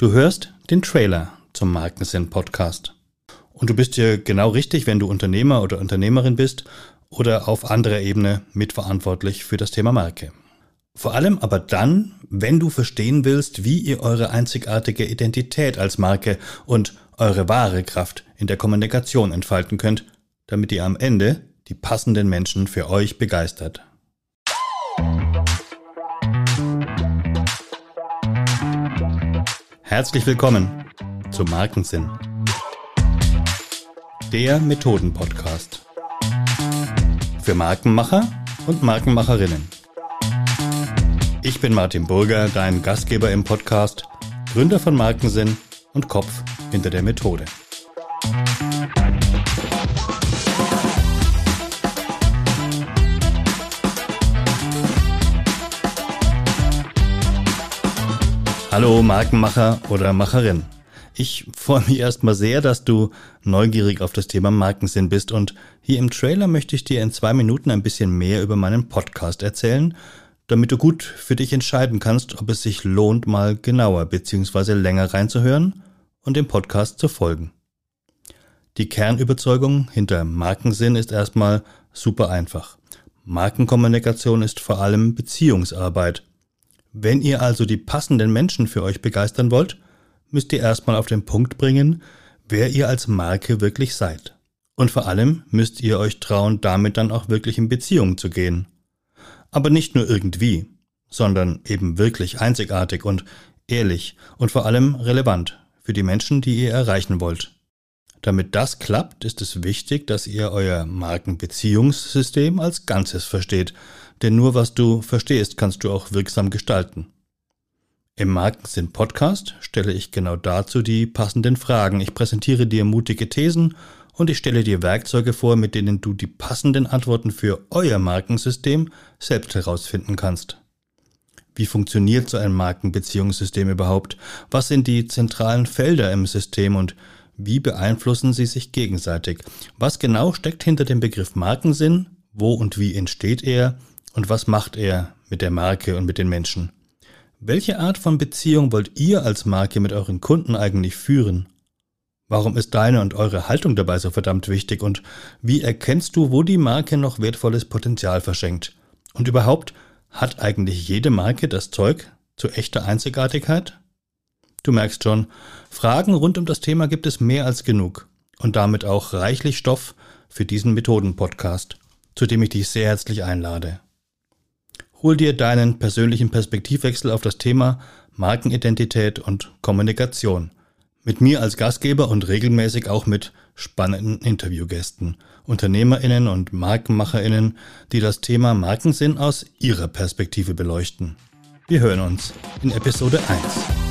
Du hörst den Trailer zum Markensinn Podcast. Und du bist hier genau richtig, wenn du Unternehmer oder Unternehmerin bist oder auf anderer Ebene mitverantwortlich für das Thema Marke. Vor allem aber dann, wenn du verstehen willst, wie ihr eure einzigartige Identität als Marke und eure wahre Kraft in der Kommunikation entfalten könnt, damit ihr am Ende die passenden Menschen für euch begeistert. Herzlich willkommen zu Markensinn, der Methoden-Podcast für Markenmacher und Markenmacherinnen. Ich bin Martin Burger, dein Gastgeber im Podcast, Gründer von Markensinn und Kopf hinter der Methode. Hallo Markenmacher oder Macherin. Ich freue mich erstmal sehr, dass du neugierig auf das Thema Markensinn bist und hier im Trailer möchte ich dir in zwei Minuten ein bisschen mehr über meinen Podcast erzählen, damit du gut für dich entscheiden kannst, ob es sich lohnt, mal genauer bzw. länger reinzuhören und dem Podcast zu folgen. Die Kernüberzeugung hinter Markensinn ist erstmal super einfach. Markenkommunikation ist vor allem Beziehungsarbeit. Wenn ihr also die passenden Menschen für euch begeistern wollt, müsst ihr erstmal auf den Punkt bringen, wer ihr als Marke wirklich seid. Und vor allem müsst ihr euch trauen, damit dann auch wirklich in Beziehung zu gehen. Aber nicht nur irgendwie, sondern eben wirklich einzigartig und ehrlich und vor allem relevant für die Menschen, die ihr erreichen wollt. Damit das klappt, ist es wichtig, dass ihr euer Markenbeziehungssystem als Ganzes versteht, denn nur was du verstehst, kannst du auch wirksam gestalten. Im Markensinn Podcast stelle ich genau dazu die passenden Fragen. Ich präsentiere dir mutige Thesen und ich stelle dir Werkzeuge vor, mit denen du die passenden Antworten für euer Markensystem selbst herausfinden kannst. Wie funktioniert so ein Markenbeziehungssystem überhaupt? Was sind die zentralen Felder im System und wie beeinflussen sie sich gegenseitig? Was genau steckt hinter dem Begriff Markensinn? Wo und wie entsteht er? Und was macht er mit der Marke und mit den Menschen? Welche Art von Beziehung wollt ihr als Marke mit euren Kunden eigentlich führen? Warum ist deine und eure Haltung dabei so verdammt wichtig und wie erkennst du, wo die Marke noch wertvolles Potenzial verschenkt? Und überhaupt, hat eigentlich jede Marke das Zeug zu echter Einzigartigkeit? Du merkst schon, Fragen rund um das Thema gibt es mehr als genug und damit auch reichlich Stoff für diesen Methoden-Podcast, zu dem ich dich sehr herzlich einlade. Hol dir deinen persönlichen Perspektivwechsel auf das Thema Markenidentität und Kommunikation. Mit mir als Gastgeber und regelmäßig auch mit spannenden Interviewgästen, Unternehmerinnen und Markenmacherinnen, die das Thema Markensinn aus ihrer Perspektive beleuchten. Wir hören uns in Episode 1.